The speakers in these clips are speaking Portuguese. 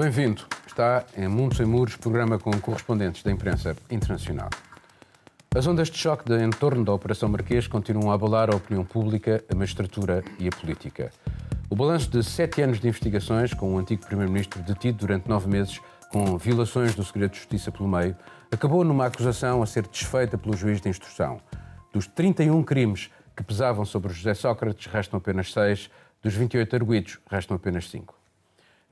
Bem-vindo. Está em Mundo Sem Muros, programa com correspondentes da imprensa internacional. As ondas de choque de, em torno da Operação Marquês continuam a abalar a opinião pública, a magistratura e a política. O balanço de sete anos de investigações, com o antigo Primeiro-Ministro detido durante nove meses com violações do segredo de justiça pelo meio, acabou numa acusação a ser desfeita pelo juiz de instrução. Dos 31 crimes que pesavam sobre José Sócrates, restam apenas seis. Dos 28 arguídos, restam apenas cinco.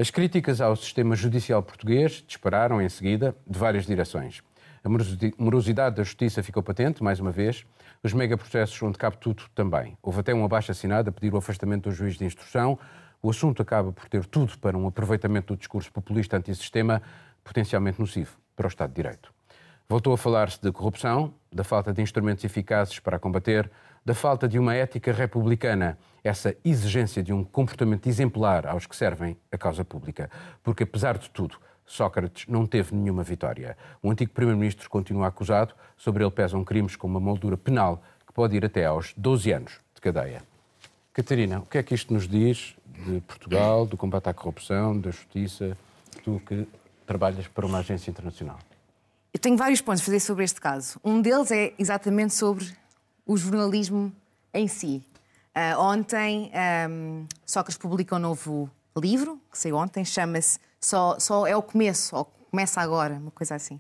As críticas ao sistema judicial português dispararam em seguida de várias direções. A morosidade da justiça ficou patente, mais uma vez. Os megaprocessos onde cabe tudo também. Houve até um abaixo assinado a pedir o afastamento do juiz de instrução. O assunto acaba por ter tudo para um aproveitamento do discurso populista antissistema, potencialmente nocivo para o Estado de Direito. Voltou a falar-se de corrupção, da falta de instrumentos eficazes para combater, da falta de uma ética republicana, essa exigência de um comportamento exemplar aos que servem a causa pública. Porque, apesar de tudo, Sócrates não teve nenhuma vitória. O antigo Primeiro-Ministro continua acusado, sobre ele pesam crimes com uma moldura penal que pode ir até aos 12 anos de cadeia. Catarina, o que é que isto nos diz de Portugal, do combate à corrupção, da justiça, tu que trabalhas para uma agência internacional? Eu tenho vários pontos a fazer sobre este caso. Um deles é exatamente sobre o jornalismo em si. Uh, ontem, um, Sócrates publica um novo livro, que saiu ontem, chama-se só, só é o começo, ou começa agora, uma coisa assim.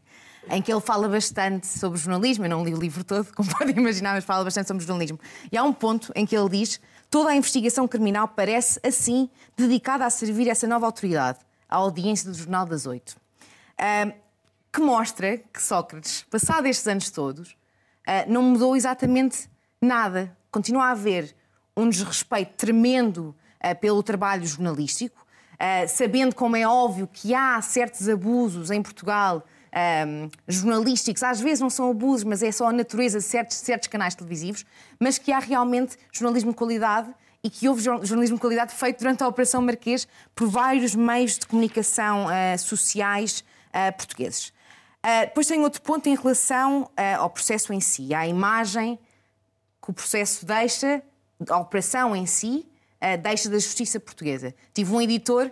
Em que ele fala bastante sobre jornalismo. Eu não li o livro todo, como podem imaginar, mas fala bastante sobre jornalismo. E há um ponto em que ele diz: toda a investigação criminal parece, assim, dedicada a servir essa nova autoridade, a audiência do Jornal das Oito. Uh, que mostra que Sócrates, passado estes anos todos, não mudou exatamente nada. Continua a haver um desrespeito tremendo uh, pelo trabalho jornalístico, Uh, sabendo como é óbvio que há certos abusos em Portugal um, jornalísticos, às vezes não são abusos, mas é só a natureza de certos, certos canais televisivos, mas que há realmente jornalismo de qualidade e que houve jornalismo de qualidade feito durante a Operação Marquês por vários meios de comunicação uh, sociais uh, portugueses. Uh, depois tem outro ponto em relação ao processo em si, à imagem que o processo deixa, a operação em si, deixa da justiça portuguesa. Tive um editor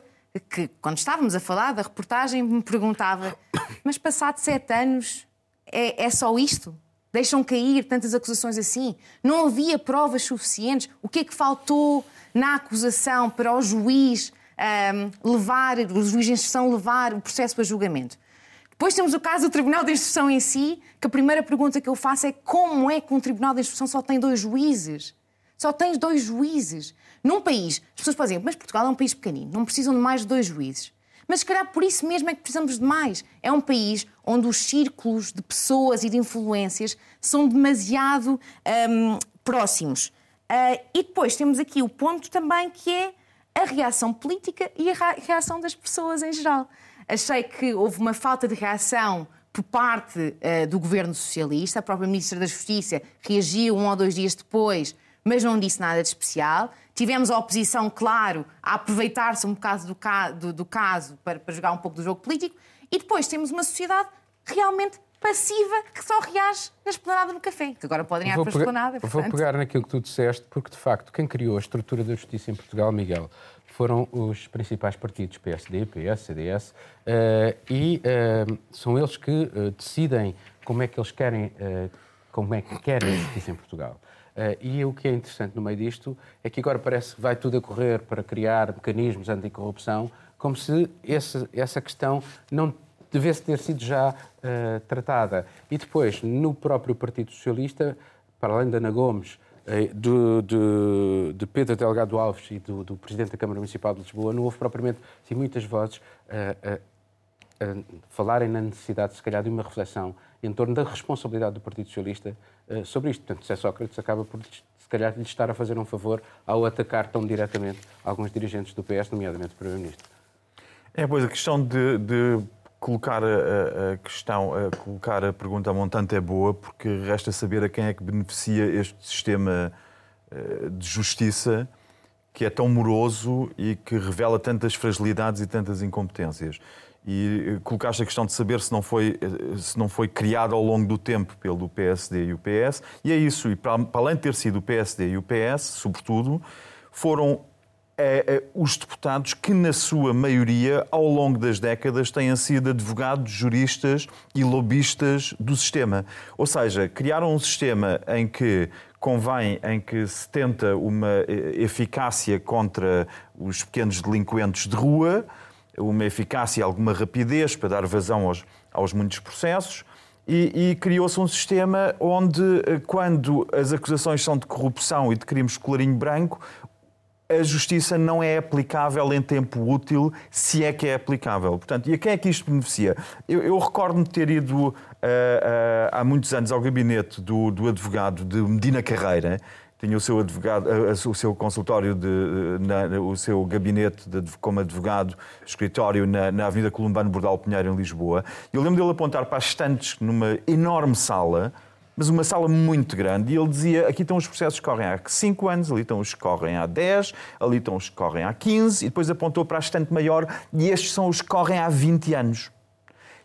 que, quando estávamos a falar da reportagem, me perguntava: mas passado sete anos é, é só isto? Deixam cair tantas acusações assim? Não havia provas suficientes? O que é que faltou na acusação para o juiz um, levar, o juiz instrução levar o processo para julgamento? Depois temos o caso do Tribunal de Instrução em si, que a primeira pergunta que eu faço é como é que um Tribunal de Instrução só tem dois juízes? Só tens dois juízes. Num país, as pessoas podem dizer, mas Portugal é um país pequenino, não precisam de mais de dois juízes. Mas se calhar por isso mesmo é que precisamos de mais. É um país onde os círculos de pessoas e de influências são demasiado um, próximos. Uh, e depois temos aqui o ponto também que é a reação política e a reação das pessoas em geral. Achei que houve uma falta de reação por parte uh, do governo socialista. A própria Ministra da Justiça reagiu um ou dois dias depois mas não disse nada de especial. Tivemos a oposição, claro, a aproveitar-se um bocado do, ca do, do caso para, para jogar um pouco do jogo político. E depois temos uma sociedade realmente passiva que só reage na esplanada no café, que agora podem ir para a esplanada. Portanto... Vou pegar naquilo que tu disseste, porque de facto quem criou a estrutura da justiça em Portugal, Miguel, foram os principais partidos, PSD, PS, CDS, uh, e uh, são eles que uh, decidem como é que eles querem, como é que querem justiça em Portugal. E o que é interessante no meio disto é que agora parece que vai tudo a correr para criar mecanismos anticorrupção, como se esse, essa questão não devesse ter sido já tratada. E depois, no próprio Partido Socialista, para além da Ana Gomes, uh, do, de, Pedro Delgado Alves e do, do, Presidente da Câmara Municipal de Lisboa, não houve propriamente assim, muitas vozes falarem na necessidade, se calhar, de uma reflexão em torno da responsabilidade do Partido Socialista sobre isto. Portanto, José Sócrates acaba por, se calhar, lhe estar a fazer um favor ao atacar tão diretamente alguns dirigentes do PS, nomeadamente o Primeiro-Ministro. É, pois, a questão de, de colocar a, a, questão, a colocar a pergunta a montante é boa, porque resta saber a quem é que beneficia este sistema uh, de justiça que é tão moroso e que revela tantas fragilidades e tantas incompetências. E eh, colocaste a questão de saber se não foi, eh, se não foi criado ao longo do tempo pelo PSD e o PS, e é isso. E para, além de ter sido o PSD e o PS, sobretudo, foram é, é, os deputados que, na sua maioria, ao longo das décadas, têm sido advogados, juristas e lobistas do sistema. Ou seja, criaram um sistema em que convém, em que se tenta uma eh, eficácia contra os pequenos delinquentes de rua, uma eficácia e alguma rapidez para dar vazão aos, aos muitos processos. E, e criou-se um sistema onde, eh, quando as acusações são de corrupção e de crimes colarinho branco, a justiça não é aplicável em tempo útil, se é que é aplicável. Portanto, e a quem é que isto beneficia? Eu, eu recordo-me de ter ido uh, uh, há muitos anos ao gabinete do, do advogado de Medina Carreira, tinha o seu advogado, o seu consultório, de, na, o seu gabinete de, como advogado, escritório na, na Avenida Columbano Bordal Pinheiro, em Lisboa. Eu lembro dele apontar para as estantes numa enorme sala, mas uma sala muito grande, e ele dizia: aqui estão os processos que correm há 5 anos, ali estão os que correm há 10, ali estão os que correm há 15, e depois apontou para a estante maior, e estes são os que correm há 20 anos.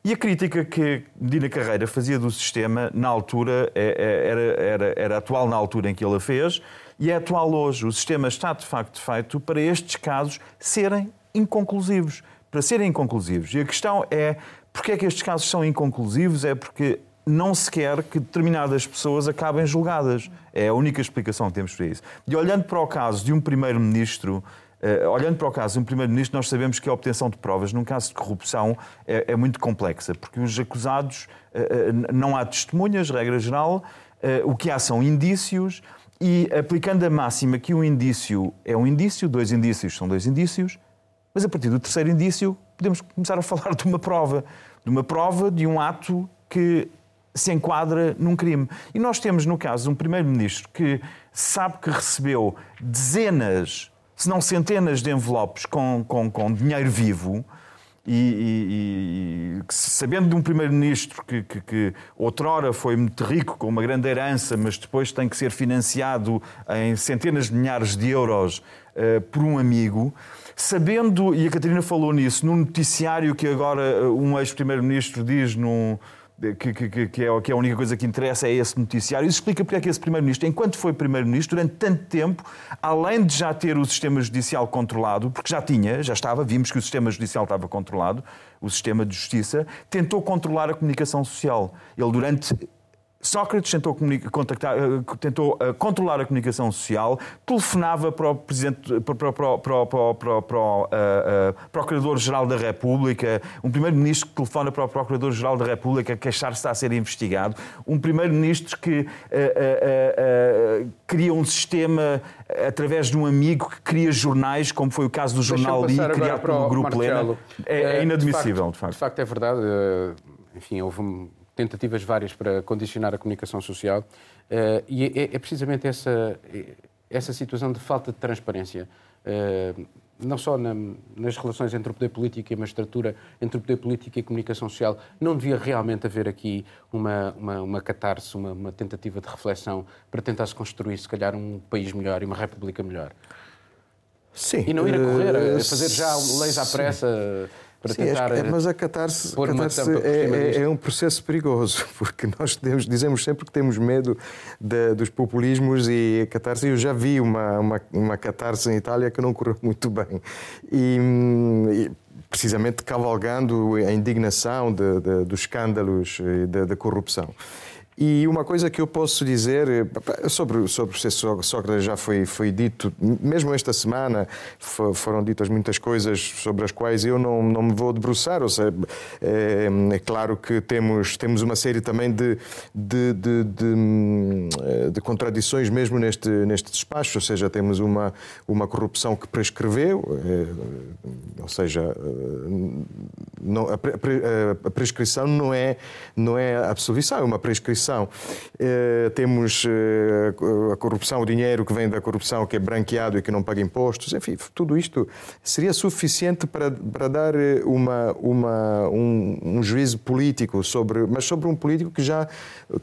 E a crítica que Medina Carreira fazia do sistema, na altura, é, é, era, era, era atual na altura em que ele a fez, e é atual hoje. O sistema está, de facto, feito para estes casos serem inconclusivos. Para serem inconclusivos. E a questão é, porque é que estes casos são inconclusivos? É porque não se quer que determinadas pessoas acabem julgadas. É a única explicação que temos para isso. E olhando para o caso de um primeiro-ministro, uh, olhando para o caso de um primeiro-ministro, nós sabemos que a obtenção de provas num caso de corrupção é, é muito complexa, porque os acusados uh, não há testemunhas, regra geral, uh, o que há são indícios. E aplicando a máxima que um indício é um indício, dois indícios são dois indícios, mas a partir do terceiro indício podemos começar a falar de uma prova, de uma prova de um ato que se enquadra num crime. E nós temos, no caso, um primeiro-ministro que sabe que recebeu dezenas, se não centenas de envelopes com, com, com dinheiro vivo. E, e, e, sabendo de um primeiro-ministro que, que, que outrora foi muito rico, com uma grande herança, mas depois tem que ser financiado em centenas de milhares de euros uh, por um amigo, sabendo, e a Catarina falou nisso, num noticiário que agora eh, um ex-primeiro-ministro diz num que, que, que, é, que é a única coisa que interessa é esse noticiário. Isso explica porque é que esse Primeiro-Ministro, enquanto foi Primeiro-Ministro, durante tanto tempo, além de já ter o sistema judicial controlado, porque já tinha, já estava, vimos que o sistema judicial estava controlado, o sistema de justiça, tentou controlar a comunicação social. Ele, durante Sócrates tentou, eh, tentou uh, controlar a comunicação social, telefonava para o, presidente, para, para, para, para, o uh, uh, Procurador-Geral da República, um primeiro-ministro que telefona para o Procurador-Geral da República queixar-se está a ser investigado, um primeiro-ministro que cria um sistema através de um amigo que cria jornais, como foi o caso do jornal Li, criado pelo Grupo Lena. É, é inadmissível, de facto, de facto. é verdade. Enfim, houve um tentativas várias para condicionar a comunicação social uh, e é, é, precisamente essa, essa situação de falta de transparência. Uh, não só na, nas relações entre o poder político e a magistratura, entre o poder político e a comunicação social, não devia realmente haver aqui uma, uma, uma catarse, uma, uma tentativa de reflexão para tentar-se construir, se calhar, um país melhor e uma república melhor? Sim. E não ir a correr, a fazer já leis à pressa. Sim para Sim, tentar. É, mas a catarse, catarse é, é, é, um processo perigoso, porque nós temos, dizemos sempre que temos medo de, dos populismos e a catarse. Eu já vi uma, uma, uma catarse em Itália que não correu muito bem. E, e precisamente cavalgando a indignação de, de, dos escândalos da corrupção. E uma coisa que eu posso dizer eh, sobre, sobre o Sócrates já foi, foi dito, mesmo esta semana foram ditas muitas coisas sobre as quais eu não, não me vou debruçar. Ou seja, é, é claro que temos, temos uma série também de, de, de, de, de contradições mesmo neste, neste despacho, ou seja, temos uma, uma corrupção que prescreveu, é, ou seja, não, a, a prescrição não é, não é absolvição, é uma prescrição corrupção. Eh, temos eh, a corrupção, o dinheiro que vem da corrupção, que é branqueado e que não paga impostos. Enfim, tudo isto seria suficiente para, para dar eh, uma, uma, um, um juízo político, sobre, mas sobre um político que já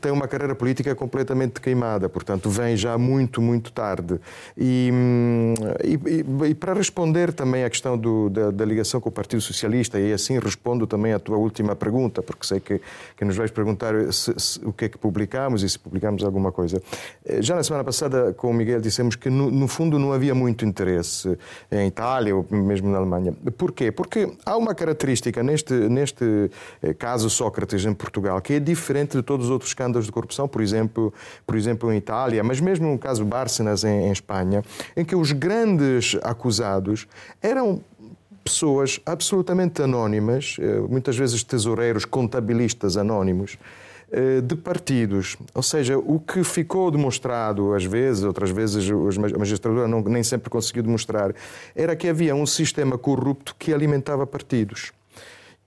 tem uma carreira política completamente queimada, portanto, vem já muito, muito tarde. E, hum, e, e para responder também à questão do, da, da, ligação com o Partido Socialista, e assim respondo também à tua última pergunta, porque sei que, que nos vais perguntar se, se, o que é que que publicamos e se publicamos alguma coisa. Eh, já na semana passada, com o Miguel, dissemos que no, no fundo não havia muito interesse em Itália ou mesmo na Alemanha. Porquê? Porque há uma característica neste, neste eh, caso Sócrates em Portugal que é diferente de todos os outros escândalos de corrupção, por exemplo, por exemplo em Itália, mas mesmo no caso Bárcenas em, em Espanha, em que os grandes acusados eram pessoas absolutamente anónimas, eh, muitas vezes tesoureiros, contabilistas anónimos, de partidos. Ou seja, o que ficou demonstrado, às vezes, outras vezes a magistratura não, nem sempre conseguiu demonstrar, era que havia um sistema corrupto que alimentava partidos.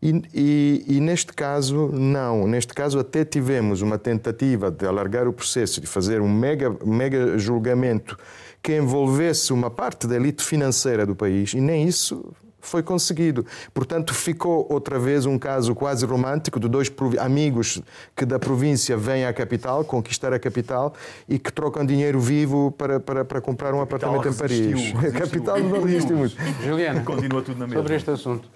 E, e, e, neste caso, não. Neste caso, até tivemos uma tentativa de alargar o processo, de fazer um mega, mega julgamento que envolvesse uma parte da elite financeira do país, e nem isso foi conseguido. Portanto, ficou outra vez um caso quase romântico de dois amigos que da província vêm à capital, conquistar a capital e que trocam dinheiro vivo para, para, para comprar um apartamento em Paris. Resistiu, a capital não resiste muito. Juliana, continua tudo na mesma. Sobre este assunto.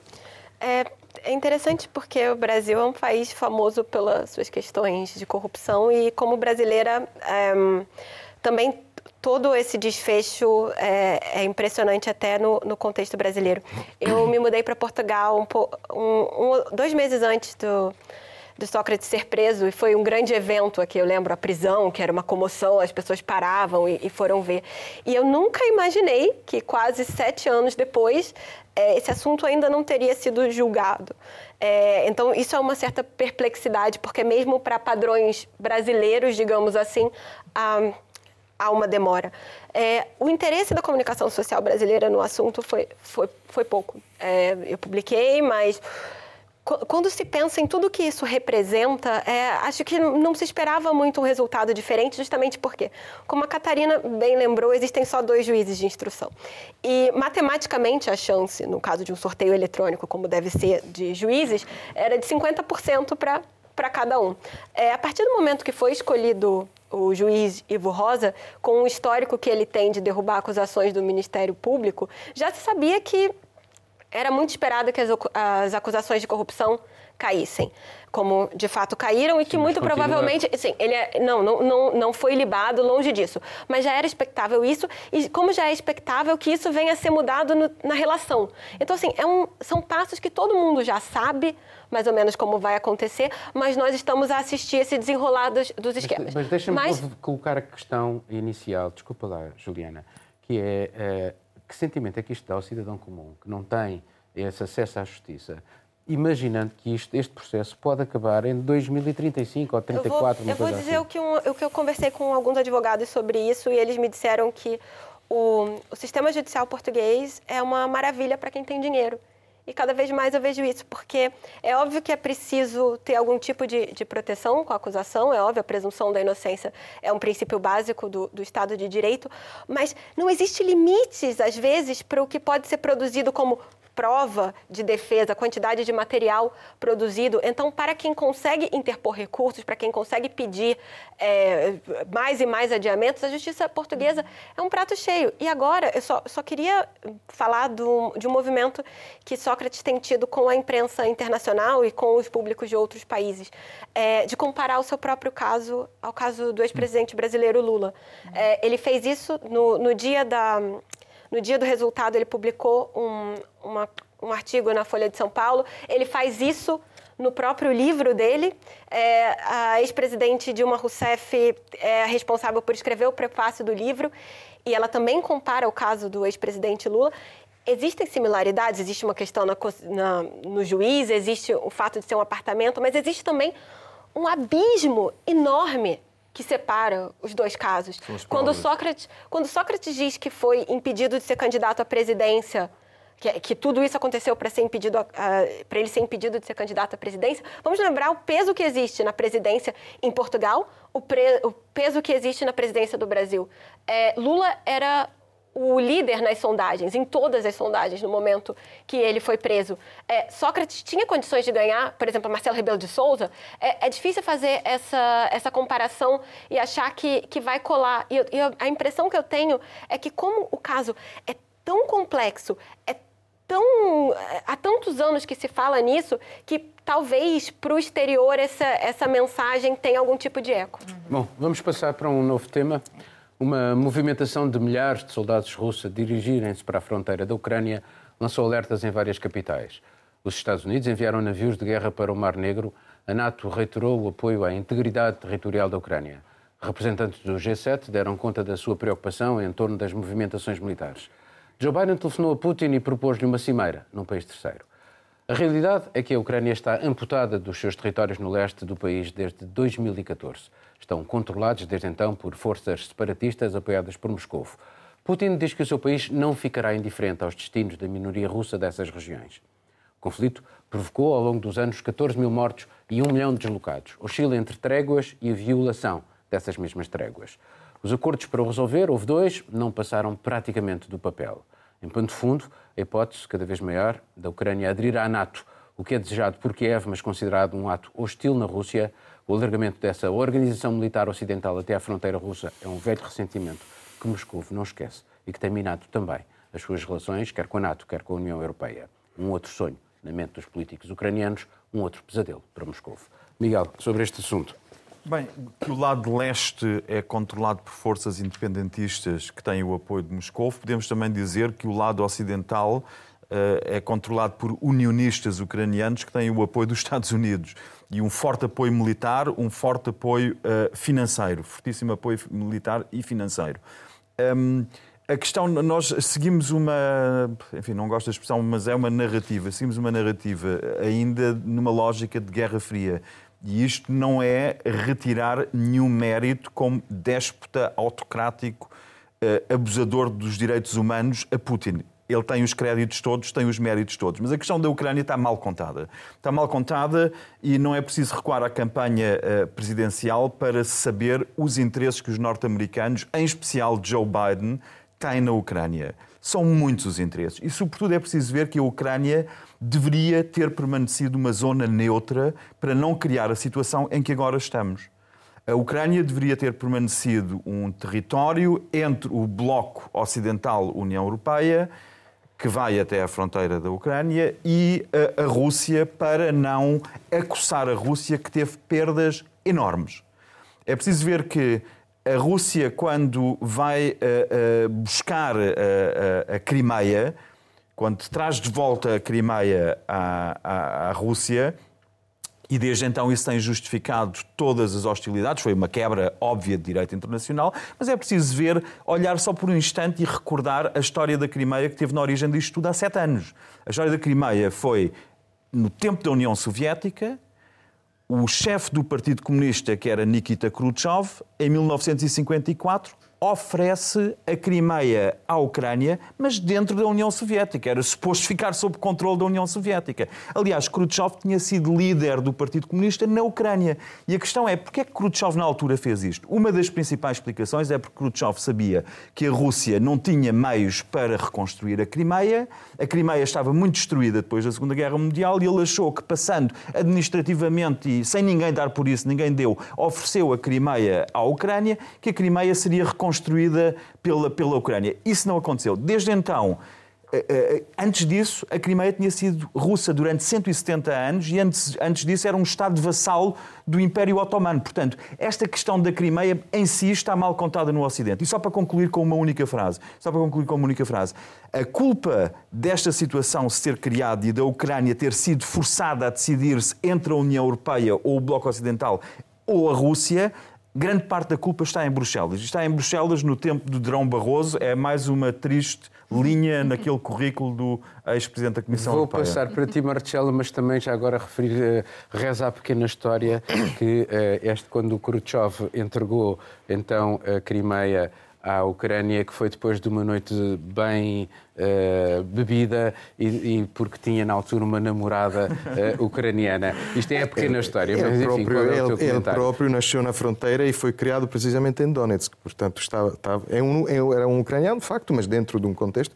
É, é interessante porque o Brasil é um país famoso pelas suas questões de corrupção e como brasileira é, também todo esse desfecho é, é impressionante até no, no, contexto brasileiro. Eu me mudei para Portugal um, um, dois meses antes do, do Sócrates ser preso e foi um grande evento aqui. Eu lembro a prisão, que era uma comoção, as pessoas paravam e, e foram ver. E eu nunca imaginei que quase sete anos depois é, esse assunto ainda não teria sido julgado. É, então, isso é uma certa perplexidade, porque mesmo para padrões brasileiros, digamos assim, a há uma demora. É, o interesse da comunicação social brasileira no assunto foi, foi, foi pouco. É, eu publiquei, mas quando se pensa em tudo que isso representa, é, acho que não se esperava muito um resultado diferente, justamente porque, como a Catarina bem lembrou, existem só dois juízes de instrução. E, matematicamente, a chance, no caso de um sorteio eletrônico, como deve ser de juízes, era de 50% para cada um. É, a partir do momento que foi escolhido o juiz Ivo Rosa, com o histórico que ele tem de derrubar acusações do Ministério Público, já se sabia que era muito esperado que as, as acusações de corrupção caíssem, como de fato caíram e que muito continua. provavelmente, sim, ele é, não, não, não, não foi libado longe disso, mas já era expectável isso e como já é expectável que isso venha a ser mudado no, na relação. Então assim, é um, são passos que todo mundo já sabe mais ou menos como vai acontecer, mas nós estamos a assistir esse desenrolar dos, dos esquemas. Mas, mas deixa-me mas... colocar a questão inicial, desculpa lá, Juliana, que é uh, que sentimento é que isto dá ao cidadão comum que não tem esse acesso à justiça? Imaginando que isto, este processo pode acabar em 2035 ou 2034. Eu vou, eu vou dizer assim. o, que um, o que eu conversei com alguns advogados sobre isso e eles me disseram que o, o sistema judicial português é uma maravilha para quem tem dinheiro. E cada vez mais eu vejo isso, porque é óbvio que é preciso ter algum tipo de, de proteção com a acusação, é óbvio, a presunção da inocência é um princípio básico do, do Estado de Direito, mas não existe limites, às vezes, para o que pode ser produzido como prova de defesa, quantidade de material produzido. Então, para quem consegue interpor recursos, para quem consegue pedir é, mais e mais adiamentos, a justiça portuguesa é um prato cheio. E agora, eu só, só queria falar do, de um movimento que Sócrates tem tido com a imprensa internacional e com os públicos de outros países, é, de comparar o seu próprio caso ao caso do ex-presidente brasileiro Lula. É, ele fez isso no, no dia da no dia do resultado, ele publicou um, uma, um artigo na Folha de São Paulo. Ele faz isso no próprio livro dele. É, a ex-presidente Dilma Rousseff é responsável por escrever o prefácio do livro e ela também compara o caso do ex-presidente Lula. Existem similaridades, existe uma questão na, na, no juiz, existe o fato de ser um apartamento, mas existe também um abismo enorme que separa os dois casos. Quando Sócrates, quando Sócrates diz que foi impedido de ser candidato à presidência, que, que tudo isso aconteceu para ser impedido, uh, para ele ser impedido de ser candidato à presidência, vamos lembrar o peso que existe na presidência em Portugal, o, pre, o peso que existe na presidência do Brasil. É, Lula era o líder nas sondagens, em todas as sondagens, no momento que ele foi preso. É, Sócrates tinha condições de ganhar, por exemplo, Marcelo Rebelo de Souza. É, é, difícil fazer essa, essa comparação e achar que, que vai colar. E, e a impressão que eu tenho é que, como o caso é tão complexo, é tão. há tantos anos que se fala nisso que talvez para o exterior essa, essa mensagem tenha algum tipo de eco. Bom, vamos passar para um novo tema. Uma movimentação de milhares de soldados russos a dirigirem-se para a fronteira da Ucrânia lançou alertas em várias capitais. Os Estados Unidos enviaram navios de guerra para o Mar Negro. A NATO reiterou o apoio à integridade territorial da Ucrânia. Representantes do G7 deram conta da sua preocupação em torno das movimentações militares. Joe Biden telefonou a Putin e propôs-lhe uma cimeira num país terceiro. A realidade é que a Ucrânia está amputada dos seus territórios no leste do país desde 2014. Estão controlados desde então por forças separatistas apoiadas por Moscou. Putin diz que o seu país não ficará indiferente aos destinos da minoria russa dessas regiões. O conflito provocou ao longo dos anos 14 mil mortos e 1 milhão de deslocados. Oscila entre tréguas e a violação dessas mesmas tréguas. Os acordos para o resolver, houve dois, não passaram praticamente do papel. Em ponto de fundo, a hipótese cada vez maior da Ucrânia aderir à NATO, o que é desejado por Kiev, mas considerado um ato hostil na Rússia, o alargamento dessa organização militar ocidental até à fronteira russa é um velho ressentimento que Moscou não esquece e que tem minado também as suas relações, quer com a NATO, quer com a União Europeia. Um outro sonho na mente dos políticos ucranianos, um outro pesadelo para Moscou. Miguel, sobre este assunto. Bem, que o lado leste é controlado por forças independentistas que têm o apoio de Moscou, podemos também dizer que o lado ocidental é controlado por unionistas ucranianos que têm o apoio dos Estados Unidos. E um forte apoio militar, um forte apoio uh, financeiro, fortíssimo apoio militar e financeiro. Um, a questão, nós seguimos uma, enfim, não gosto da expressão, mas é uma narrativa, seguimos uma narrativa ainda numa lógica de Guerra Fria. E isto não é retirar nenhum mérito como déspota autocrático, uh, abusador dos direitos humanos a Putin. Ele tem os créditos todos, tem os méritos todos. Mas a questão da Ucrânia está mal contada. Está mal contada e não é preciso recuar à campanha uh, presidencial para saber os interesses que os norte-americanos, em especial Joe Biden, têm na Ucrânia. São muitos os interesses. E, sobretudo, é preciso ver que a Ucrânia deveria ter permanecido uma zona neutra para não criar a situação em que agora estamos. A Ucrânia deveria ter permanecido um território entre o bloco ocidental União Europeia, que vai até a fronteira da Ucrânia, e a, a Rússia, para não acossar a Rússia, que teve perdas enormes. É preciso ver que a Rússia, quando vai uh, uh, buscar uh, a Crimeia, quando traz de volta a Crimeia à, à, à, Rússia, e desde então isso tem justificado todas as hostilidades, foi uma quebra óbvia de direito internacional, mas é preciso ver, olhar só por um instante e recordar a história da Crimeia que teve na origem disto tudo há sete anos. A história da Crimeia foi no tempo da União Soviética, o chefe do Partido Comunista, que era Nikita Khrushchev, em 1954, oferece a Crimeia à Ucrânia, mas dentro da União Soviética. Era suposto ficar sob controle da União Soviética. Aliás, Khrushchev tinha sido líder do Partido Comunista na Ucrânia. E a questão é, porquê é que Khrushchev na altura fez isto? Uma das principais explicações é porque Khrushchev sabia que a Rússia não tinha meios para reconstruir a Crimeia, a Crimeia estava muito destruída depois da Segunda Guerra Mundial e ele achou que passando administrativamente e sem ninguém dar por isso, ninguém deu, ofereceu a Crimeia à Ucrânia, que a Crimeia seria reconstruída construída pela, pela Ucrânia. Isso não aconteceu. Desde então, eh, eh, antes disso, a Crimeia tinha sido russa durante 170 anos e antes, antes disso era um Estado vassalo do Império Otomano. Portanto, esta questão da Crimeia em si está mal contada no Ocidente. E só para concluir com uma única frase, só para concluir com uma única frase, a culpa desta situação ser criada e da Ucrânia ter sido forçada a decidir-se entre a União Europeia ou o Bloco Ocidental ou a Rússia grande parte da culpa está em Bruxelas. Está em Bruxelas no tempo de Drão Barroso, é mais uma triste linha naquele currículo do ex-presidente da Comissão Vou Europeia. Vou passar para ti, Marcelo, mas também já agora referir, uh, reza a pequena história que uh, este, quando o Khrushchev entregou então a Crimeia à Ucrânia, que foi depois de uma noite bem uh, bebida e, e, porque tinha na altura uma namorada uh, ucraniana. Isto é a pequena história, ele mas enfim, próprio, é ele, ele, próprio nasceu na fronteira e foi criado precisamente em Donetsk, portanto estava, estava é um, é, era um ucraniano de facto, mas dentro de um contexto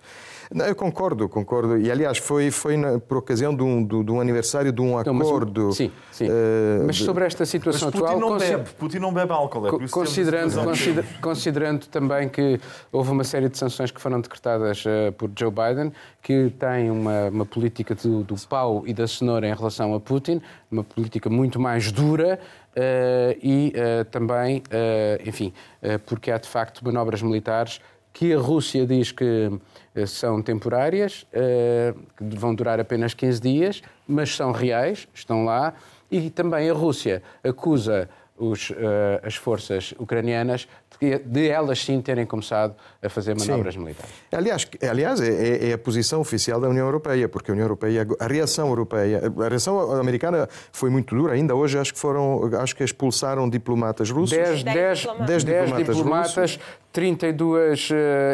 Não, eu concordo, concordo. E, aliás, foi, foi na, por ocasião de um, de, de um aniversário de um acordo. Mas, sim, sim. Uh, mas sobre esta situação mas Putin atual... Não bebe, Putin não bebe álcool. É considerando, consider, considerando também que houve uma série de sanções que foram decretadas uh, por Joe Biden, que tem uma, uma política do, do pau e da cenoura em relação a Putin, uma política muito mais dura, Uh, e uh, também, uh, enfim, porque há de facto manobras militares que a Rússia diz que são temporárias, que vão durar apenas 15 dias, mas são reais, estão lá, e também a Rússia acusa os, as forças ucranianas de elas sim terem começado a fazer manobras sim. militares. Aliás, aliás é, é, é, a posição oficial da União Europeia, porque a União Europeia, a reação europeia, a reação americana foi muito dura. Ainda hoje acho que foram, acho que expulsaram diplomatas russos. 10 diplomatas, diplomatas, diplomatas 32 uh,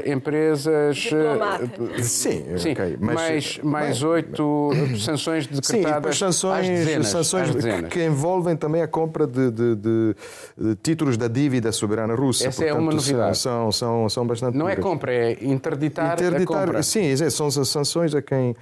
empresas. Uh, sim, sim okay, mas, mais, mais 8 sanções decretadas. Sim, sanções, dezenas, sanções que envolvem também a compra de, de, de, de títulos da dívida soberana russa. Essa Portanto, é uma novidade. São, são, são bastante. Não é é compra, é interditar, interditar a compra. Sim, são sanções a quem.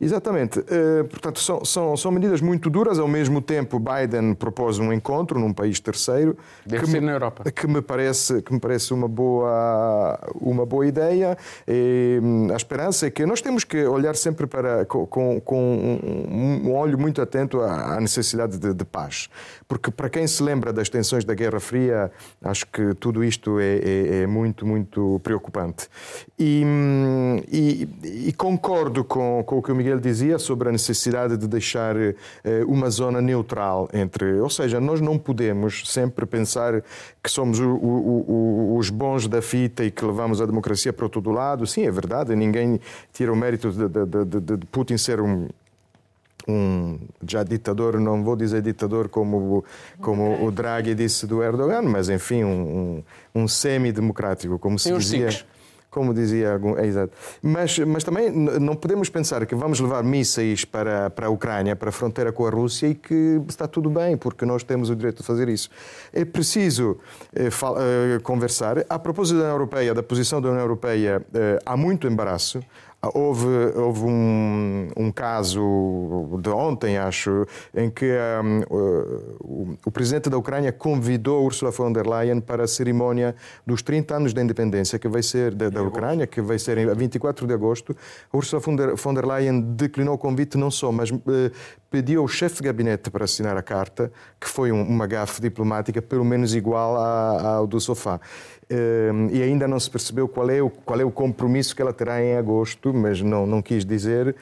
Exatamente. Uh, portanto, são, são, são medidas muito duras. Ao mesmo tempo, Biden propôs um encontro num país terceiro. Deve ser me, na Europa. Que me parece, que me parece uma boa, uma boa ideia. E, hum, a esperança é que nós temos que olhar sempre para, com, com um, um olho muito atento à, necessidade de, de paz. Porque, para quem se lembra das tensões da Guerra Fria, acho que tudo isto é, é, é muito, muito preocupante. E, e, e, concordo com, com o que o Miguel dizia sobre a necessidade de deixar eh, uma zona neutral entre. Ou seja, nós não podemos sempre pensar que somos o, o, o, os bons da fita e que levamos a democracia para todo lado. Sim, é verdade, ninguém tira o mérito de, de, de, de Putin ser um um já ditador, não vou dizer ditador como, como o Draghi disse do Erdogan, mas enfim, um, um, um semi-democrático, como se dizia. Como dizia algum. É, exato. Mas, mas também não podemos pensar que vamos levar mísseis para, para a Ucrânia, para a fronteira com a Rússia e que está tudo bem, porque nós temos o direito de fazer isso. É preciso eh, eh, conversar. A propósito da União Europeia, da posição da União Europeia, eh, há muito embaraço. Houve, houve um, um, caso de ontem, acho, em que um, o, o, presidente da Ucrânia convidou Ursula von der Leyen para a cerimónia dos 30 anos da independência que vai ser da, da Ucrânia, que vai ser em 24 de agosto. A Ursula von der, von der Leyen declinou o convite não só, mas uh, pediu ao chefe de gabinete para assinar a carta, que foi um, uma gafe diplomática pelo menos igual ao do sofá. Ehm, e ainda não se percebeu qual é, o, qual é o compromisso que ela terá em agosto, mas não, não quis dizer,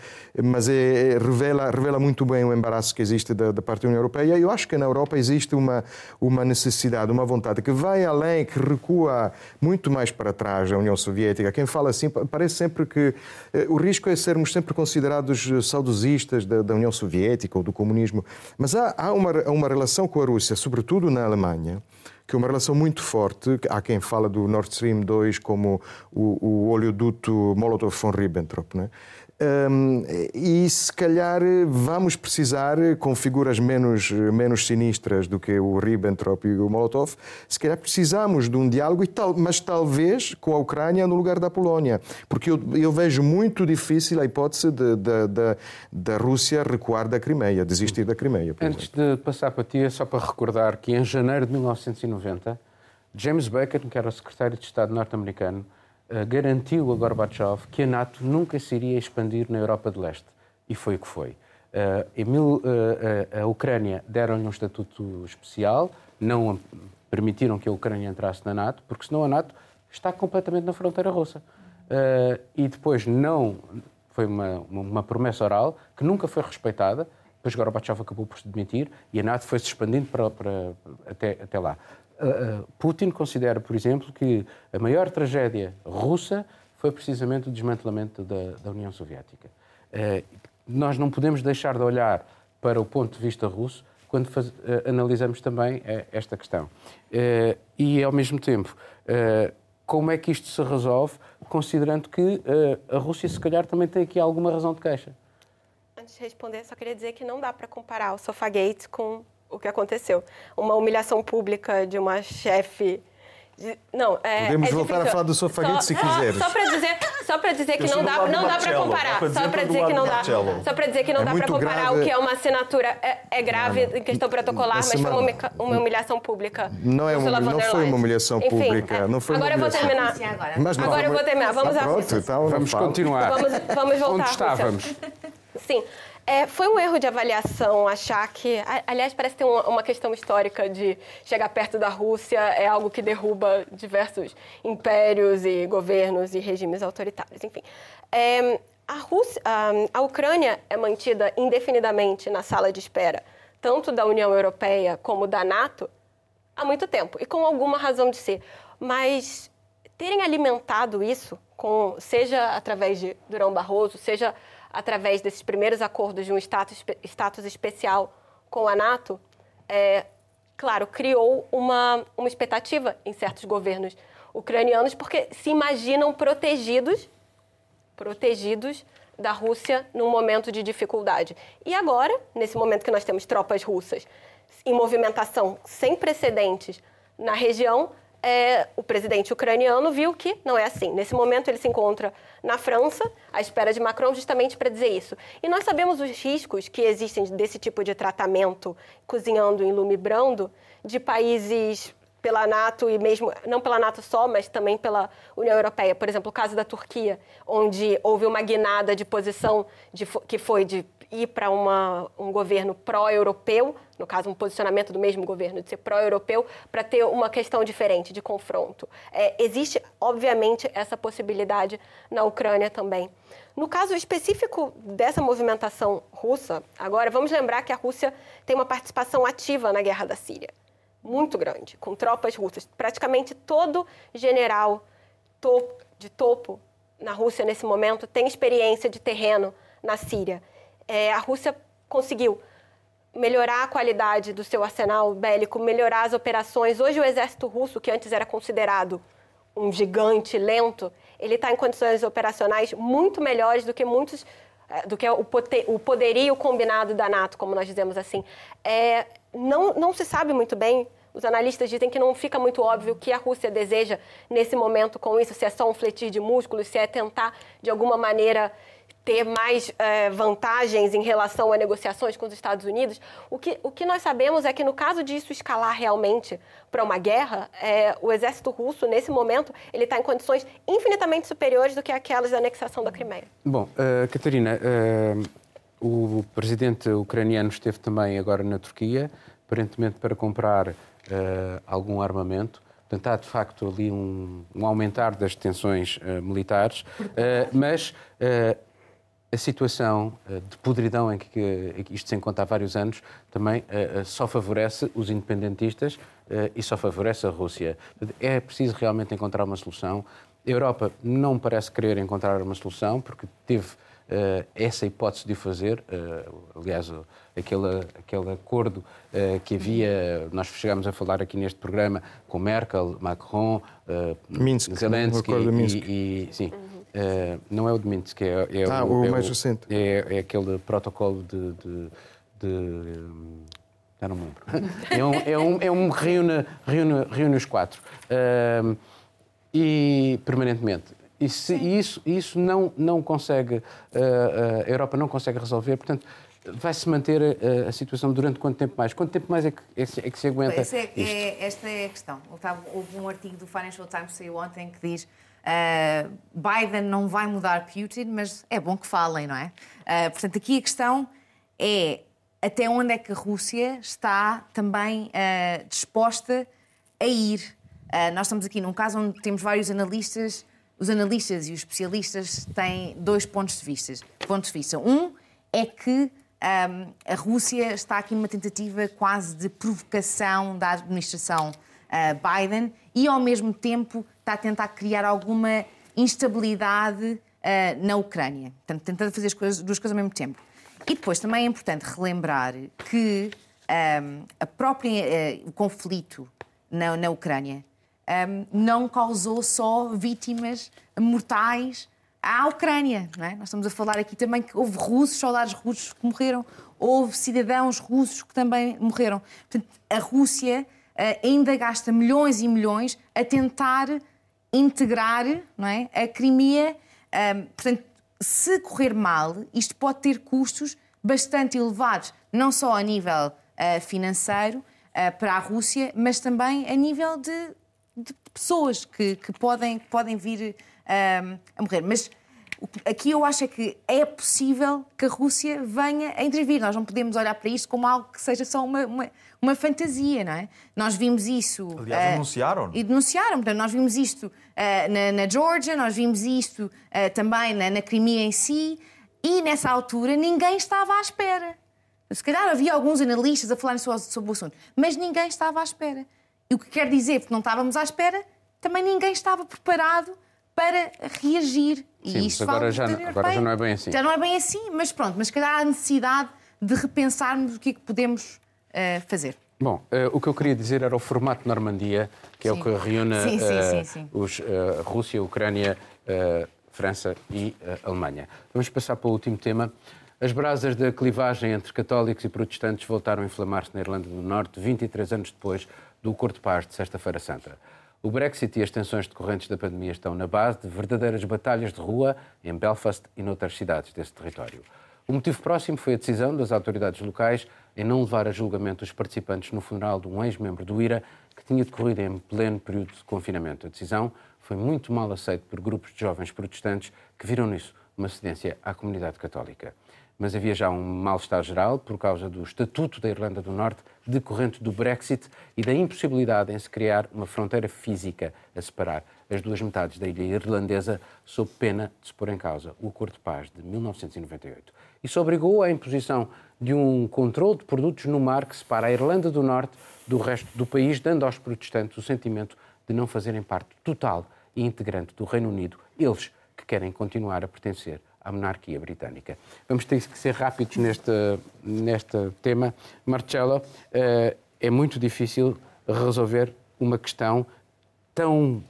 mas é, é, revela, revela muito bem o embaraço que existe da, da parte da União Europeia. Eu acho que na Europa existe uma, uma necessidade, uma vontade que vai além, que recua muito mais para trás da União Soviética. Quem fala assim parece sempre que eh, o risco é sermos sempre considerados saudosistas da, da União Soviética ou do comunismo, mas há, há uma, uma relação com a Rússia, sobretudo na Alemanha, que é uma relação muito forte. Há quem fala do Nord Stream 2 como o, o oleoduto Molotov von Ribbentrop. Né? Um, e se calhar vamos precisar, com figuras menos, menos sinistras do que o Ribbentrop e o Molotov, se calhar precisamos de um diálogo, tal, mas talvez com a Ucrânia no lugar da Polónia. Porque eu, eu vejo muito difícil a hipótese da Rússia recuar da Crimeia, desistir da Crimeia. Antes de passar para ti, é só para recordar que em janeiro de 1990, James Baker, que era o secretário de Estado norte-americano, eh, garantiu a Gorbachev que a NATO nunca se iria expandir na Europa de Leste. E foi o que foi. Mil, uh, a Ucrânia deram-lhe um estatuto especial, não permitiram que a Ucrânia entrasse na NATO, porque senão a NATO está completamente na fronteira russa. e depois não. Foi uma, uma promessa oral que nunca foi respeitada, depois Gorbachev acabou por se demitir e a NATO foi-se expandindo para, para, até, até lá. Putin considera, por exemplo, que a maior tragédia russa foi precisamente o desmantelamento da, da União Soviética. Uh, nós não podemos deixar de olhar para o ponto de vista russo quando faz, analisamos também uh, esta questão. e, ao mesmo tempo, como é que isto se resolve, considerando que a Rússia, se calhar, também tem aqui alguma razão de queixa? Antes de responder, só queria dizer que não dá para comparar o Sofagate com que aconteceu. Uma humilhação pública de uma chefe Não, é, Podemos é voltar difícil. a falar do sofagito se quiseres. Só para dizer, só para dizer que não dá, não dá para comparar. Só para dizer que não do dá. Só para dizer que não É dá para comparar grave. o que é uma assinatura é, é grave em questão protocolar, mas foi uma, uma humilhação pública. Não é uma- von não foi uma humilhação Enfim, pública, é. não foi uma Agora eu vou terminar. Sim, agora. Mas não, Agora eu vou terminar. Vamos ah, pronto, então, Vamos continuar. Vamos, vamos voltar Onde estávamos? Sim. É, foi um erro de avaliação achar que. Aliás, parece ter uma questão histórica de chegar perto da Rússia é algo que derruba diversos impérios e governos e regimes autoritários. Enfim. É, a, Rússia, a, a Ucrânia é mantida indefinidamente na sala de espera, tanto da União Europeia como da NATO, há muito tempo e com alguma razão de ser. Mas terem alimentado isso, com, seja através de Durão Barroso, seja através desses primeiros acordos de um status, status especial com a NATO, é, claro, criou uma, uma expectativa em certos governos ucranianos, porque se imaginam protegidos protegidos da Rússia num momento de dificuldade. E agora, nesse momento que nós temos tropas russas em movimentação sem precedentes na região, é, o presidente ucraniano viu que não é assim. Nesse momento, ele se encontra na França, à espera de Macron, justamente para dizer isso. E nós sabemos os riscos que existem desse tipo de tratamento, cozinhando em lume brando, de países pela NATO e mesmo não pela NATO só, mas também pela União Europeia. Por exemplo, o caso da Turquia, onde houve uma guinada de posição de que foi de ir para um governo pró-europeu, no caso um posicionamento do mesmo governo de ser pró-europeu, para ter uma questão diferente de confronto. É, existe, obviamente, essa possibilidade na Ucrânia também. No caso específico dessa movimentação russa, agora vamos lembrar que a Rússia tem uma participação ativa na guerra da Síria muito grande, com tropas russas. Praticamente todo general topo- de topo na Rússia nesse momento tem experiência de terreno na Síria. É, a Rússia conseguiu melhorar a qualidade do seu arsenal bélico, melhorar as operações. Hoje o exército russo, que antes era considerado um gigante lento, ele está em condições operacionais muito melhores do que muitos eh, do que o, pote- o poderio combinado da NATO, como nós dizemos assim. É, não, não se sabe muito bem, os analistas dizem que não fica muito óbvio o que a Rússia deseja nesse momento com isso, se é só um fletir de músculos, se é tentar, de alguma maneira, ter mais eh, vantagens em relação a negociações com os Estados Unidos. O que, o que nós sabemos é que, no caso disso escalar realmente para uma guerra, eh, o exército russo, nesse momento, ele está em condições infinitamente superiores do que aquelas da anexação da Crimeia. Bom, uh, Catarina, uh, o presidente ucraniano esteve também agora na Turquia, aparentemente para comprar uh, algum armamento. Portanto, há de facto ali um, um aumentar das tensões uh, militares, uh, mas uh, a situação uh, de podridão em que, isto se encontra há vários anos também uh, uh, só favorece os independentistas e só favorece a Rússia. É preciso realmente encontrar uma solução. A Europa não parece querer encontrar uma solução, porque teve essa hipótese de o fazer. Aliás, aquele, aquele acordo que havia, nós chegámos a falar aqui neste programa com Merkel, Macron, Minsk, Zelensky e, e- sim. Uh, não é o de Minsk, é, é Ah, o mais recente. É, é aquele protocolo de. de, de hum, já não me lembro. É um, é um, é um que reúne, reúne, reúne os quatro. Hum, e permanentemente. E se isso, isso não, não consegue, uh, uh, a Europa não consegue resolver, portanto, vai-se manter uh, a situação durante quanto tempo mais? Quanto tempo mais é que, é, que- é que se aguenta é, isto? é- esta é a questão. Houve- Houve um artigo do Financial Times que saiu ontem que diz ah, Biden não vai mudar Putin, mas é bom que falem, não é? Ah, portanto, aqui a questão é até onde é que a Rússia está também ah, disposta a ir. Nós estamos aqui num caso onde temos vários analistas. Os analistas e os especialistas têm dois pontos de vista. Pontos de vista. Um é que Ahm, a Rússia está aqui numa tentativa quase de provocação da administração Biden e, ao mesmo tempo, está a tentar criar alguma instabilidade ah, na Ucrânia. Portanto, tentando fazer as coisas, duas coisas ao mesmo tempo. E depois também é importante relembrar que ahm, a própria, eh, o conflito na, na Ucrânia ahm, não causou só vítimas mortais à Ucrânia. É? Nós estamos a falar aqui também que houve russos, soldados russos que morreram, houve cidadãos russos que também morreram. Portanto, a Rússia ainda gasta milhões e milhões a tentar integrar não é, a Crimea. portanto, se correr mal, isto pode ter custos bastante elevados, não só a nível uh, financeiro uh, para a Rússia, mas também a nível de, de pessoas que, que, podem, que podem vir uh, a morrer. Mas aqui eu acho é que é possível que a Rússia venha a intervir. Nós não podemos olhar para isto como algo que seja só uma, uma, uma fantasia, não é? Nós vimos isso. Aliás, uh, denunciaram. E denunciaram. Portanto, nós vimos isto uh, na, na Geórgia, nós vimos isto uh, também na, na Crimea em si, e nessa altura ninguém estava à espera. Se calhar havia alguns analistas a falar sobre o assunto, mas ninguém estava à espera. E o que quer dizer, porque não estávamos à espera, também ninguém estava preparado para reagir. Sim, e isto agora, já, agora já não é bem assim. Já não é bem assim, mas pronto, mas calhar há necessidade de repensarmos o que é que podemos uh, fazer. Bom, uh, o que eu queria dizer era o formato Normandia, que sim. é o que reúne sim, uh, os, Rússia, Ucrânia, França e Alemanha. Vamos passar para o último tema. As brasas da clivagem entre católicos e protestantes voltaram a inflamar-se na Irlanda do Norte 23 anos depois do Acordo de Paz de Sexta-feira Santa. O Brexit e as tensões decorrentes da pandemia estão na base de verdadeiras batalhas de rua em Belfast e noutras cidades desse território. O motivo próximo foi a decisão das autoridades locais em não levar a julgamento os participantes no funeral de um ex-membro do IRA que tinha decorrido em pleno período de confinamento. A decisão foi muito mal aceita por grupos de jovens protestantes que viram nisso uma cedência à comunidade católica mas havia já um mal-estar geral por causa do Estatuto da Irlanda do Norte decorrente do Brexit e da impossibilidade em se criar uma fronteira física a separar as duas metades da ilha irlandesa sob pena de se pôr em causa o Acordo de Paz de 1998. Isso obrigou à imposição de um controle de produtos no mar que separa a Irlanda do Norte do resto do país, dando aos protestantes o sentimento de não fazerem parte total e integrante do Reino Unido, eles que querem continuar a pertencer à monarquia britânica. Vamos ter que ser rápidos neste, neste tema. Marcelo, eh, é muito difícil resolver uma questão tão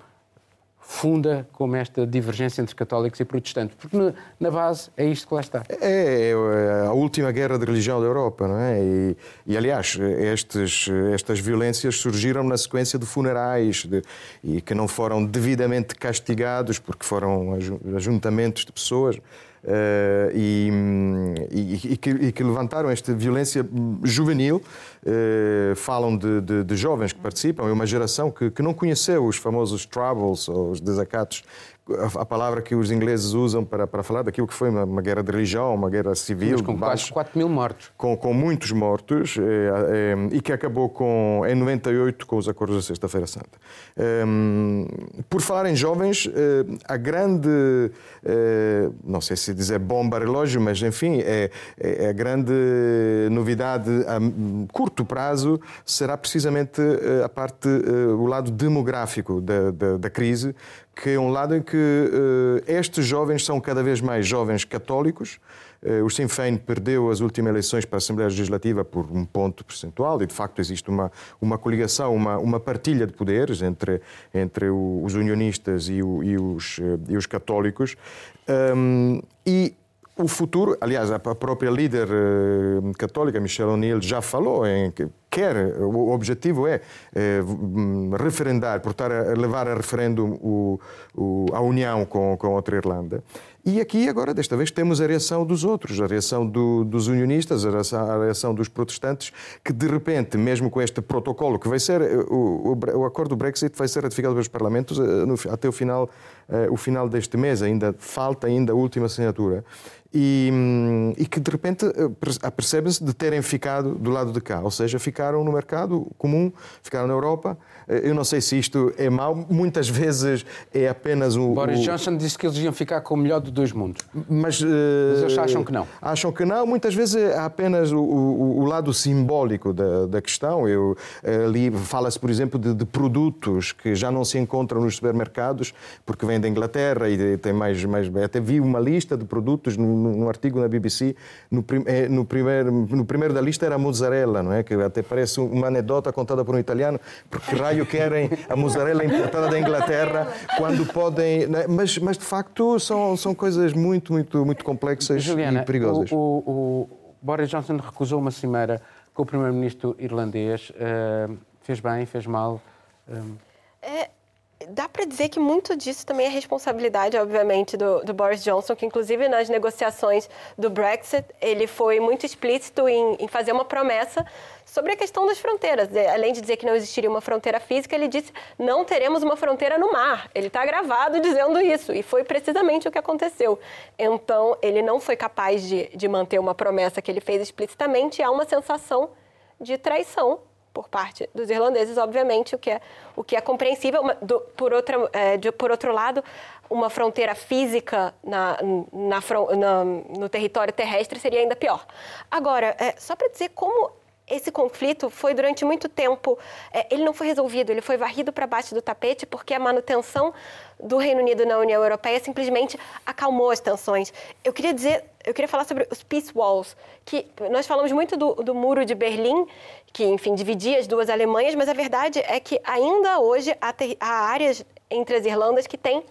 funda como esta divergência entre católicos e protestantes, porque na base é isto que lá está. É, é a última guerra de religião da Europa, não é? E, e aliás, estes, estas violências surgiram na sequência de funerais de, e que não foram devidamente castigados porque foram ajuntamentos de pessoas. Uh, e, e, e, que, e, que, levantaram esta violência juvenil. Uh, falam de, de, de, jovens que participam, é uma geração que, que não conheceu os famosos troubles, ou os desacatos a, palavra que os ingleses usam para, para falar daquilo que foi uma, uma guerra de religião, uma guerra civil. Mas com quase 4 mil mortos. Com, com muitos mortos é, é, e que acabou com, em 98 com os acordos da Sexta-feira Santa. É, por falar em jovens, a grande, não sei se dizer bomba relógio, mas enfim, é, é, a grande novidade a curto prazo será precisamente a parte, o lado demográfico da, da, da crise, que é um lado em que uh, estes jovens são cada vez mais jovens católicos. Uh, o Sinn Féin perdeu as últimas eleições para a Assembleia Legislativa por um ponto percentual e, de facto, existe uma, uma coligação, uma, uma partilha de poderes entre, entre o, os unionistas e, o, e, os, uh, e os católicos. Um, e o futuro, aliás, a própria líder católica, Michelle O'Neill, já falou em que quer, o objetivo é, é referendar, portar levar a referendo o, o, a união com, com outra Irlanda. E aqui, agora, desta vez, temos a reação dos outros, a reação do, dos unionistas, a reação, a reação, dos protestantes, que de repente, mesmo com este protocolo, que vai ser, o, o, o acordo do Brexit vai ser ratificado pelos parlamentos eh, no, até o final, uh, o final deste mês, ainda falta ainda a última assinatura, e, hum, e que de repente eh, apercebem-se de terem ficado do lado de cá, ou seja, ficaram no mercado comum, ficaram na Europa, eh, eu não sei se isto é mau, muitas vezes é apenas um. Boris o... Johnson disse que eles iam ficar com o melhor dos dois mundos. Mas, uh... Mas eles acham que não. Acham que não, muitas vezes é apenas o, o, o lado simbólico da, da questão. Eu, ali fala-se, por exemplo, de, de, produtos que já não se encontram nos supermercados porque vêm da Inglaterra e tem mais. mais até vi uma lista de produtos num, artigo na BBC. No, eh, no, primeiro, no primeiro da lista era a mozzarella, não é? Que até parece uma anedota contada por um italiano, porque raio querem a mussarela importada da Inglaterra quando podem. Né? Mas, mas de facto são, são coisas muito, muito, muito complexas Juliana, e perigosas. O, o, o Boris Johnson recusou uma cimeira com o primeiro-ministro irlandês uh, Fez bem, fez mal? Um... É, dá para dizer que muito disso também é responsabilidade, obviamente, do, do, Boris Johnson, que inclusive nas negociações do Brexit ele foi muito explícito em, em, fazer uma promessa sobre a questão das fronteiras. Além de dizer que não existiria uma fronteira física, ele disse não teremos uma fronteira no mar. Ele está gravado dizendo isso e foi precisamente o que aconteceu. Então ele não foi capaz de, de manter uma promessa que ele fez explicitamente. E há uma sensação de traição por parte dos irlandeses, obviamente, o que é, o que é compreensível. Do, por, outra, é, de, por outro lado, uma fronteira física na, na, na, no território terrestre seria ainda pior. Agora, é, só para dizer como esse conflito foi durante muito tempo, é, ele não foi resolvido, ele foi varrido para baixo do tapete porque a manutenção do Reino Unido na União Europeia simplesmente acalmou as tensões. Eu queria dizer, eu queria falar sobre os peace walls, que nós falamos muito do, do muro de Berlim, que enfim dividia as duas Alemanhas, mas a verdade é que ainda hoje há, há áreas entre as Irlandas que têm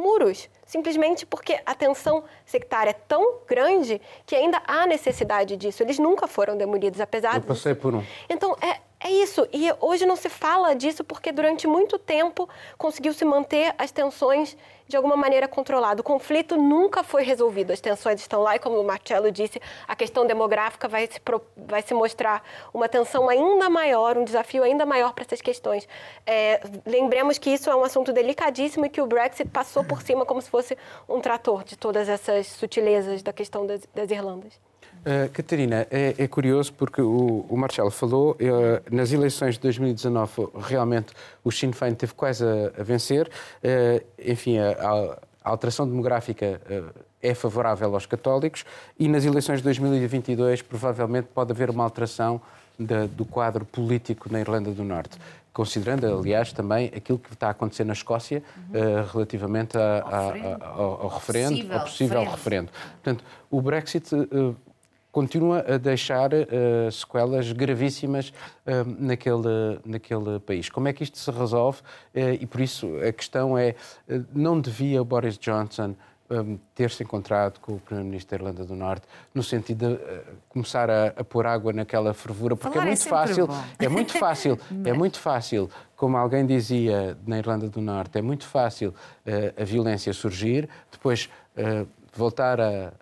muros, simplesmente porque a tensão sectária é tão grande que ainda há necessidade disso. Eles nunca foram demolidos, apesar Eu passei por um. Então, é, é isso. E hoje não se fala disso porque durante muito tempo conseguiu se manter as tensões de alguma maneira controladas. O conflito nunca foi resolvido. As tensões estão lá e, como o Marcelo disse, a questão demográfica vai se, vai se mostrar uma tensão ainda maior, um desafio ainda maior para essas questões. É, lembremos que isso é um assunto delicadíssimo e que o Brexit passou por cima como se fosse um trator de todas essas sutilezas da questão das, das Irlandas. Uh, Catarina, é, é, curioso porque o, o Marcelo falou, uh, nas eleições de 2019 realmente o Sinn Féin teve quase a, a vencer, uh, enfim, a, a, alteração demográfica é favorável aos católicos e nas eleições de 2022 provavelmente pode haver uma alteração do quadro político na Irlanda do Norte considerando, aliás, também aquilo que está a acontecer na Escócia uhum. uh, relativamente a, a, a, ao, ao, referendo, possível ao possível referendo. referendo. Portanto, o Brexit uh, continua a deixar uh, sequelas gravíssimas uh, naquele, naquele país. Como é que isto se resolve? Uh, e por isso a questão é: não devia Boris Johnson um, ter-se encontrado com o Primeiro-Ministro da Irlanda do Norte no sentido de começar a, a, pôr água naquela fervura? Porque é Falar é muito é fácil, bom. é muito fácil, é muito fácil, como alguém dizia na Irlanda do Norte, é muito fácil a violência surgir, depois voltar a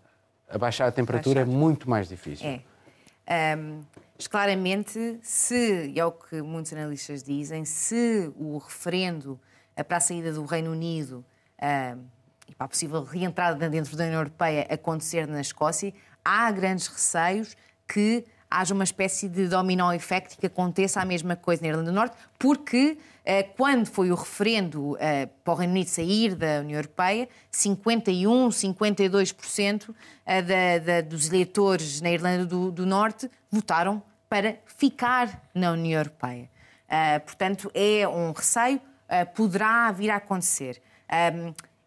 abaixar a temperatura Baixar. é muito mais difícil. É. Um, mas claramente, se, e é o que muitos analistas dizem, se o referendo para a saída do Reino Unido um, e para a possível reentrada dentro da União Europeia acontecer na Escócia, há grandes receios que haja uma espécie de domino effect que aconteça a mesma coisa na Irlanda do Norte, porque quando foi o referendo eh, para o Reino Unido sair da União Europeia, 51, 52% eh, da, da, dos eleitores na Irlanda do, do, Norte votaram para ficar na União Europeia. portanto, é um receio, poderá vir a acontecer.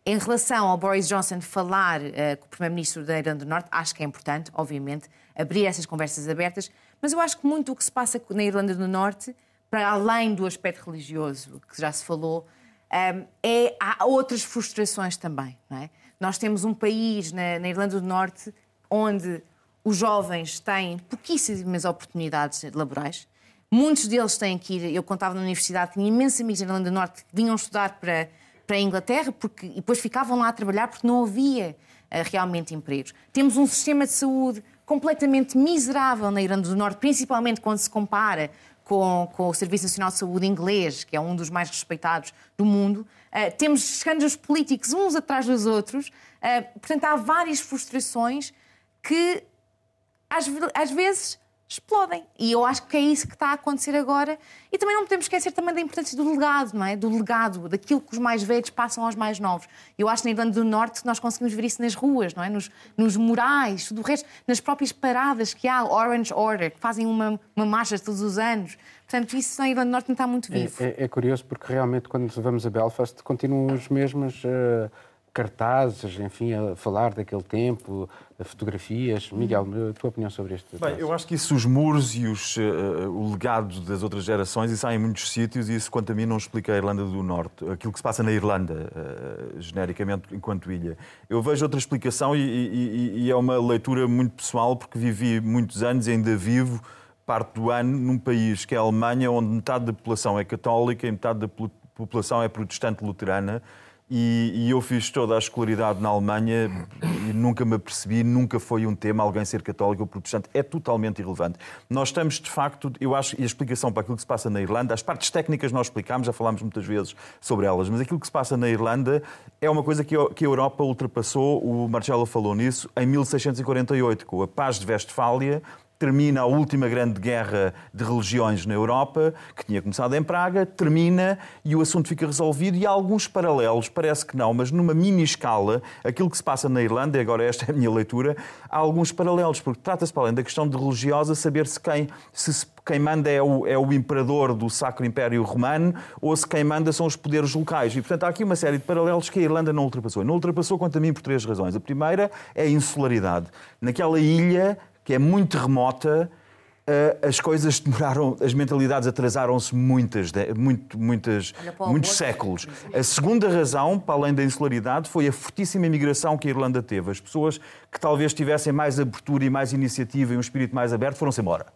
Em relação ao Boris Johnson falar com o Primeiro-Ministro da Irlanda do Norte, acho que é importante, obviamente, abrir essas conversas abertas, mas eu acho que muito o que se passa na Irlanda do Norte, para além do aspecto religioso que já se falou, é, há outras frustrações também. É? Nós temos um país na, na Irlanda do Norte onde os jovens têm pouquíssimas oportunidades laborais. Muitos deles têm que ir. Eu contava na universidade, tinha imensos amigos na Irlanda do Norte que vinham estudar para, para a Inglaterra porque, e depois ficavam lá a trabalhar porque não havia uh, realmente empregos. Temos um sistema de saúde completamente miserável na Irlanda do Norte, principalmente quando se compara com, com, o Serviço Nacional de Saúde inglês, que é um dos mais respeitados do mundo. Uh, temos escândalos políticos uns atrás dos outros. Uh, portanto, há várias frustrações que, às, às vezes, explodem. E eu acho que é isso que está a acontecer agora. E também não podemos esquecer também da importância do legado, não é? Do legado, daquilo que os mais velhos passam aos mais novos. Eu acho que na Irlanda do Norte nós conseguimos ver isso nas ruas, não é? Nos, nos murais, do resto, nas próprias paradas que há, Orange Order, que fazem uma, uma marcha todos os anos. Portanto, isso na Irlanda do Norte não está muito vivo. É, é, é curioso porque realmente quando vamos a Belfast continuam os mesmos... Uh cartazes, enfim, a falar daquele tempo, fotografias. Miguel, a tua opinião sobre este Bem, eu acho que isso, os muros e os, uh, o legado das outras gerações, isso há em muitos sítios e isso, quanto a mim, não explica a Irlanda do Norte. Aquilo que se passa na Irlanda, uh, genericamente, enquanto ilha. Eu vejo outra explicação e, e, e, é uma leitura muito pessoal, porque vivi muitos anos e ainda vivo parte do ano num país que é a Alemanha, onde metade da população é católica e metade da população é protestante luterana. E, e, eu fiz toda a escolaridade na Alemanha e nunca me apercebi, nunca foi um tema alguém ser católico ou protestante. É totalmente irrelevante. Nós estamos, de facto, eu acho, e a explicação para aquilo que se passa na Irlanda, as partes técnicas nós explicámos, já falámos muitas vezes sobre elas, mas aquilo que se passa na Irlanda é uma coisa que a Europa ultrapassou, o Marcelo falou nisso, em 1648, com a Paz de Westfália, termina a última grande guerra de religiões na Europa, que tinha começado em Praga, termina e o assunto fica resolvido. E há alguns paralelos, parece que não, mas numa mini escala, aquilo que se passa na Irlanda, e agora esta é a minha leitura, há alguns paralelos, porque trata-se, para além da questão de religiosa, saber se quem, se quem manda é o, é o imperador do Sacro Império Romano ou se quem manda são os poderes locais. E, portanto, há aqui uma série de paralelos que a Irlanda não ultrapassou. Não ultrapassou, quanto a mim, por três razões. A primeira é a insularidade. Naquela ilha que é muito remota, eh, as coisas demoraram, as mentalidades atrasaram-se muitas, muito, muitas, muitos séculos. A segunda razão, para além da insularidade, foi a fortíssima imigração que a Irlanda teve. As pessoas que talvez tivessem mais abertura e mais iniciativa e um espírito mais aberto foram-se embora.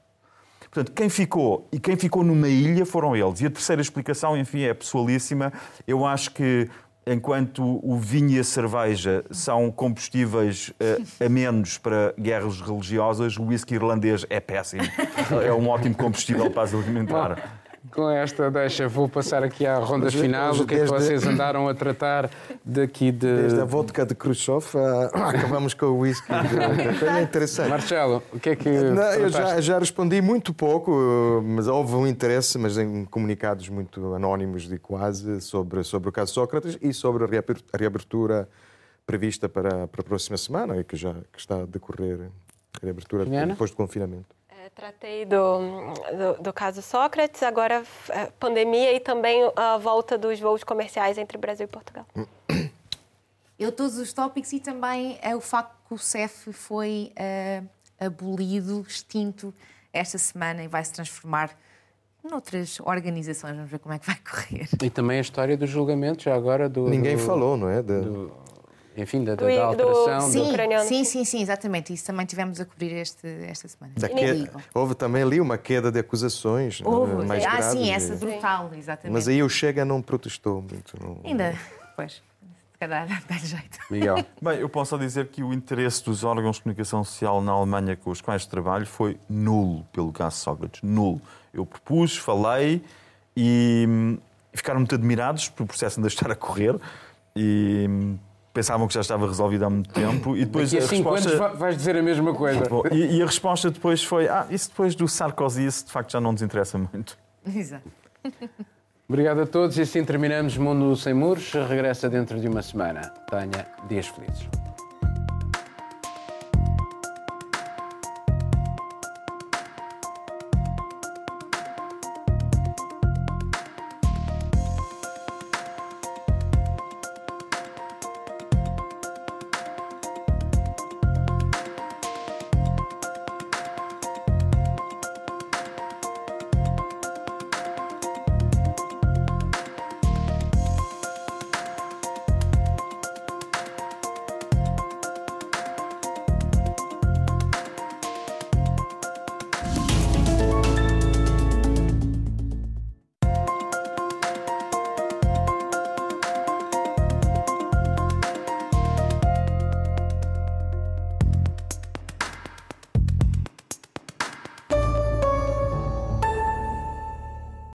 Portanto, quem ficou e quem ficou numa ilha foram eles. E a terceira explicação, enfim, é pessoalíssima. Eu acho que enquanto o vinho e a cerveja são combustíveis uh, a menos para guerras religiosas, o whisky irlandês é péssimo. é um ótimo combustível para as alimentar. Com esta deixa, vou passar aqui à ronda final. o que é que vocês andaram a tratar daqui de. Desde a vodka de Khrushchev acabamos com o whisky. De... É interessante. Marcelo, o que é que. Não, eu já, já, respondi muito pouco, mas houve um interesse, mas em comunicados muito anónimos de quase, sobre, sobre o caso Sócrates e sobre a reabertura prevista para, para a próxima semana e que já que está a decorrer a reabertura depois do confinamento tratei do, do, do, caso Sócrates, agora é, pandemia e também a volta dos voos comerciais entre Brasil e Portugal. Eu todos os tópicos e também é o facto que o CEF foi uh, abolido, extinto esta semana e vai se transformar noutras organizações. Vamos ver como é que vai correr. E também a história do julgamento, já agora do. Ninguém do, falou, não é? De... Do enfim, da, da, da alteração. Do, sim, do... sim, sim, sim, exatamente. Isso também tivemos a cobrir este, esta semana. Que... Houve também ali uma queda de acusações Houve. mais ah, graves. sim, essa brutal, exatamente. Mas aí o Chega não protestou muito. Não... Ainda, pois. Se calhar dá jeito. Miguel. Bem, eu posso só dizer que o interesse dos órgãos de comunicação social na Alemanha com os quais trabalho foi nulo pelo caso Sócrates. Nulo. Eu propus, falei e hum, ficaram muito admirados pelo processo de estar a correr e hum, pensavam que já estava resolvido há muito tempo e depois Daqui a, a resposta... anos vais dizer a mesma coisa. Bom, e, e, a resposta depois foi: ah, isso depois do Sarkozy, isso de facto já não nos interessa muito. Exato. Obrigado a todos e assim terminamos Mundo Sem Muros. Regressa dentro de uma semana. Tenha dias felizes.